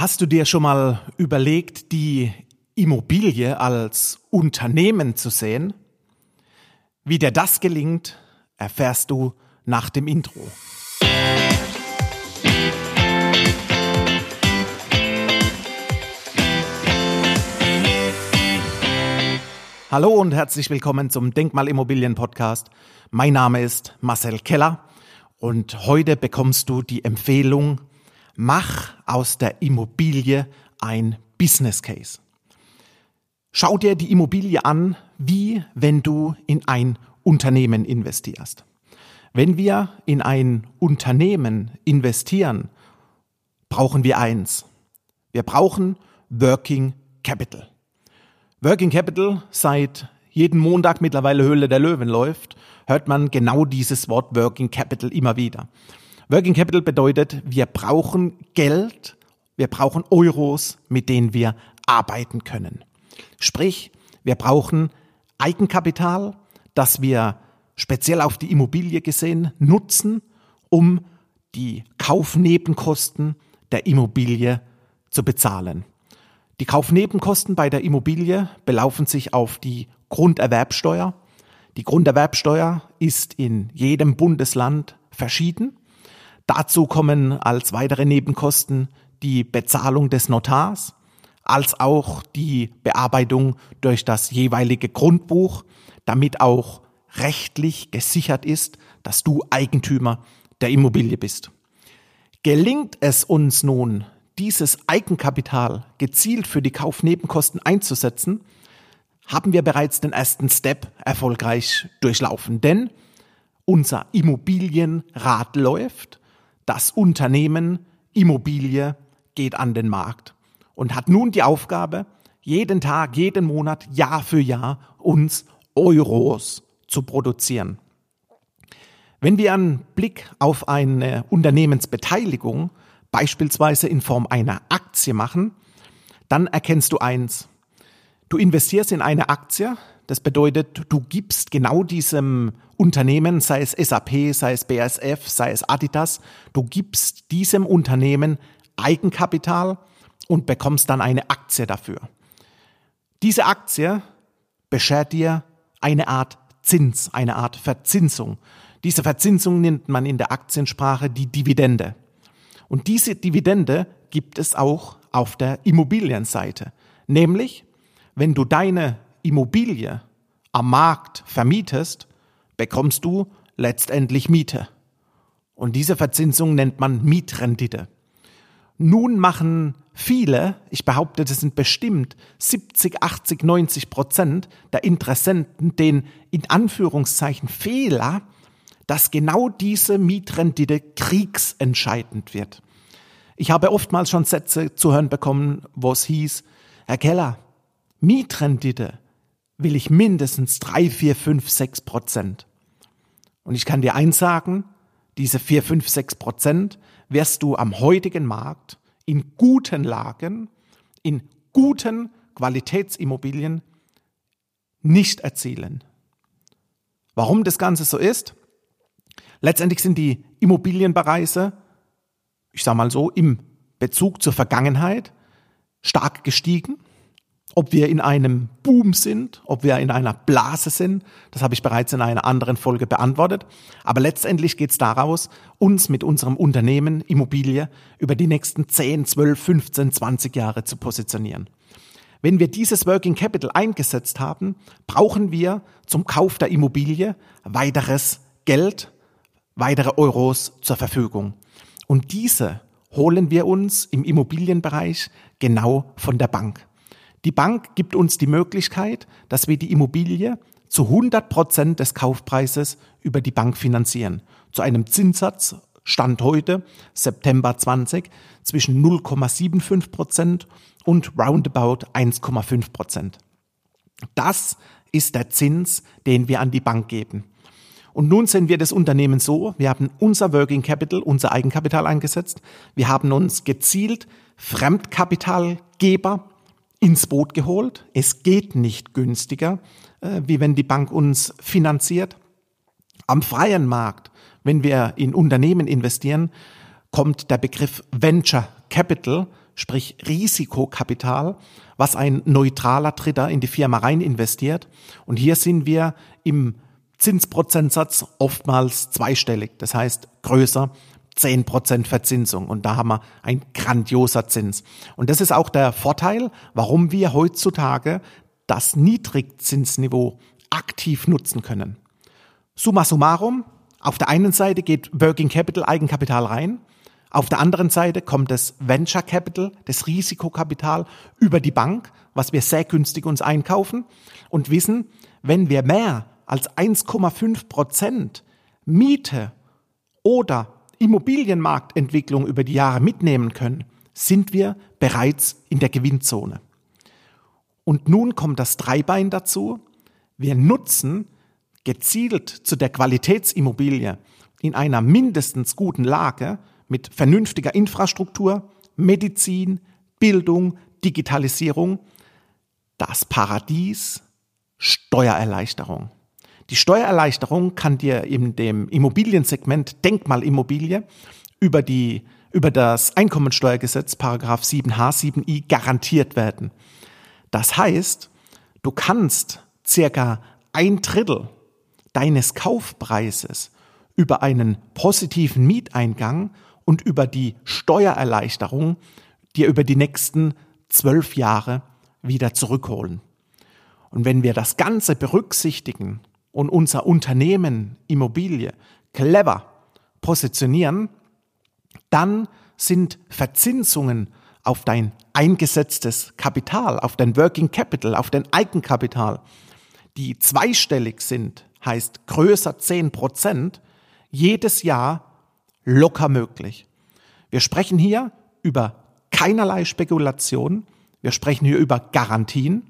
Hast du dir schon mal überlegt, die Immobilie als Unternehmen zu sehen? Wie dir das gelingt, erfährst du nach dem Intro. Hallo und herzlich willkommen zum Denkmalimmobilien Podcast. Mein Name ist Marcel Keller und heute bekommst du die Empfehlung Mach aus der Immobilie ein Business Case. Schau dir die Immobilie an, wie wenn du in ein Unternehmen investierst. Wenn wir in ein Unternehmen investieren, brauchen wir eins. Wir brauchen Working Capital. Working Capital seit jeden Montag mittlerweile Höhle der Löwen läuft, hört man genau dieses Wort Working Capital immer wieder. Working Capital bedeutet, wir brauchen Geld, wir brauchen Euros, mit denen wir arbeiten können. Sprich, wir brauchen Eigenkapital, das wir speziell auf die Immobilie gesehen nutzen, um die Kaufnebenkosten der Immobilie zu bezahlen. Die Kaufnebenkosten bei der Immobilie belaufen sich auf die Grunderwerbsteuer. Die Grunderwerbsteuer ist in jedem Bundesland verschieden. Dazu kommen als weitere Nebenkosten die Bezahlung des Notars, als auch die Bearbeitung durch das jeweilige Grundbuch, damit auch rechtlich gesichert ist, dass du Eigentümer der Immobilie bist. Gelingt es uns nun, dieses Eigenkapital gezielt für die Kaufnebenkosten einzusetzen, haben wir bereits den ersten Step erfolgreich durchlaufen. Denn unser Immobilienrat läuft das Unternehmen Immobilie geht an den Markt und hat nun die Aufgabe, jeden Tag, jeden Monat, Jahr für Jahr uns Euros zu produzieren. Wenn wir einen Blick auf eine Unternehmensbeteiligung beispielsweise in Form einer Aktie machen, dann erkennst du eins. Du investierst in eine Aktie, das bedeutet, du gibst genau diesem Unternehmen, sei es SAP, sei es BASF, sei es Adidas, du gibst diesem Unternehmen Eigenkapital und bekommst dann eine Aktie dafür. Diese Aktie beschert dir eine Art Zins, eine Art Verzinsung. Diese Verzinsung nennt man in der Aktiensprache die Dividende. Und diese Dividende gibt es auch auf der Immobilienseite. Nämlich, wenn du deine Immobilie am Markt vermietest, bekommst du letztendlich Miete. Und diese Verzinsung nennt man Mietrendite. Nun machen viele, ich behaupte, das sind bestimmt 70, 80, 90 Prozent der Interessenten den in Anführungszeichen Fehler, dass genau diese Mietrendite kriegsentscheidend wird. Ich habe oftmals schon Sätze zu hören bekommen, wo es hieß, Herr Keller, Mietrendite will ich mindestens drei, vier, fünf, sechs Prozent. Und ich kann dir eins sagen, diese 4, 5, 6 Prozent wirst du am heutigen Markt in guten Lagen, in guten Qualitätsimmobilien nicht erzielen. Warum das Ganze so ist? Letztendlich sind die Immobilienpreise, ich sage mal so, im Bezug zur Vergangenheit stark gestiegen. Ob wir in einem Boom sind, ob wir in einer Blase sind, das habe ich bereits in einer anderen Folge beantwortet. Aber letztendlich geht es daraus, uns mit unserem Unternehmen Immobilie über die nächsten 10, 12, 15, 20 Jahre zu positionieren. Wenn wir dieses Working Capital eingesetzt haben, brauchen wir zum Kauf der Immobilie weiteres Geld, weitere Euros zur Verfügung. Und diese holen wir uns im Immobilienbereich genau von der Bank. Die Bank gibt uns die Möglichkeit, dass wir die Immobilie zu 100 Prozent des Kaufpreises über die Bank finanzieren. Zu einem Zinssatz Stand heute, September 20, zwischen 0,75 Prozent und roundabout 1,5 Prozent. Das ist der Zins, den wir an die Bank geben. Und nun sehen wir das Unternehmen so, wir haben unser Working Capital, unser Eigenkapital eingesetzt. Wir haben uns gezielt Fremdkapitalgeber ins Boot geholt. Es geht nicht günstiger, äh, wie wenn die Bank uns finanziert. Am freien Markt, wenn wir in Unternehmen investieren, kommt der Begriff Venture Capital sprich Risikokapital, was ein neutraler Dritter in die Firma rein investiert. Und hier sind wir im Zinsprozentsatz oftmals zweistellig, das heißt größer 10% Verzinsung. Und da haben wir ein grandioser Zins. Und das ist auch der Vorteil, warum wir heutzutage das Niedrigzinsniveau aktiv nutzen können. Summa summarum, auf der einen Seite geht Working Capital Eigenkapital rein, auf der anderen Seite kommt das Venture Capital, das Risikokapital über die Bank, was wir sehr günstig uns einkaufen und wissen, wenn wir mehr als 1,5 Prozent Miete oder Immobilienmarktentwicklung über die Jahre mitnehmen können, sind wir bereits in der Gewinnzone. Und nun kommt das Dreibein dazu. Wir nutzen gezielt zu der Qualitätsimmobilie in einer mindestens guten Lage mit vernünftiger Infrastruktur, Medizin, Bildung, Digitalisierung, das Paradies Steuererleichterung. Die Steuererleichterung kann dir in dem Immobiliensegment Denkmalimmobilie über die über das Einkommensteuergesetz Paragraph 7h 7i garantiert werden. Das heißt, du kannst circa ein Drittel deines Kaufpreises über einen positiven Mieteingang und über die Steuererleichterung dir über die nächsten zwölf Jahre wieder zurückholen. Und wenn wir das Ganze berücksichtigen und unser Unternehmen Immobilie clever positionieren, dann sind Verzinsungen auf dein eingesetztes Kapital, auf dein Working Capital, auf dein Eigenkapital, die zweistellig sind, heißt größer 10 Prozent, jedes Jahr locker möglich. Wir sprechen hier über keinerlei Spekulation. Wir sprechen hier über Garantien.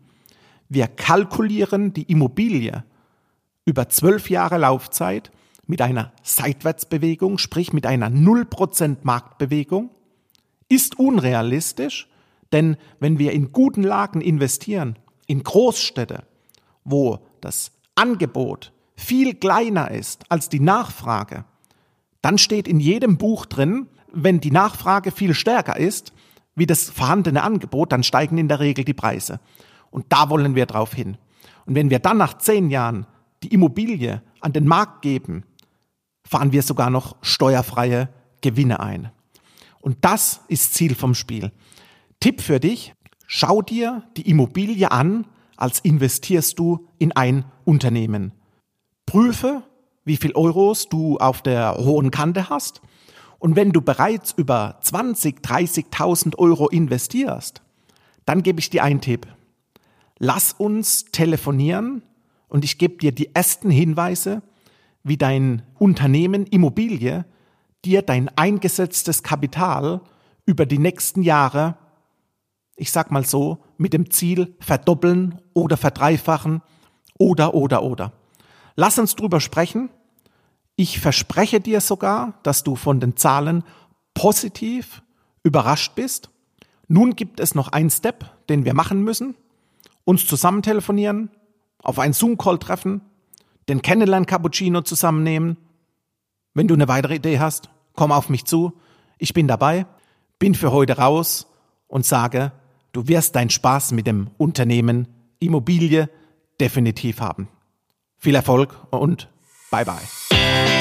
Wir kalkulieren die Immobilie über zwölf Jahre Laufzeit mit einer Seitwärtsbewegung, sprich mit einer 0% Marktbewegung. Ist unrealistisch, denn wenn wir in guten Lagen investieren, in Großstädte, wo das Angebot viel kleiner ist als die Nachfrage, dann steht in jedem Buch drin, wenn die Nachfrage viel stärker ist wie das vorhandene Angebot, dann steigen in der Regel die Preise. Und da wollen wir drauf hin. Und wenn wir dann nach zehn Jahren die Immobilie an den Markt geben, fahren wir sogar noch steuerfreie Gewinne ein. Und das ist Ziel vom Spiel. Tipp für dich, schau dir die Immobilie an, als investierst du in ein Unternehmen. Prüfe, wie viel Euros du auf der hohen Kante hast. Und wenn du bereits über 20, 30.000 Euro investierst, dann gebe ich dir einen Tipp. Lass uns telefonieren und ich gebe dir die ersten Hinweise, wie dein Unternehmen Immobilie dir dein eingesetztes Kapital über die nächsten Jahre, ich sag mal so, mit dem Ziel verdoppeln oder verdreifachen oder oder oder. Lass uns drüber sprechen. Ich verspreche dir sogar, dass du von den Zahlen positiv überrascht bist. Nun gibt es noch einen Step, den wir machen müssen. Uns zusammen telefonieren, auf einen Zoom-Call treffen, den Kennenlern-Cappuccino zusammennehmen. Wenn du eine weitere Idee hast, komm auf mich zu. Ich bin dabei, bin für heute raus und sage, du wirst deinen Spaß mit dem Unternehmen Immobilie definitiv haben. Viel Erfolg und bye bye.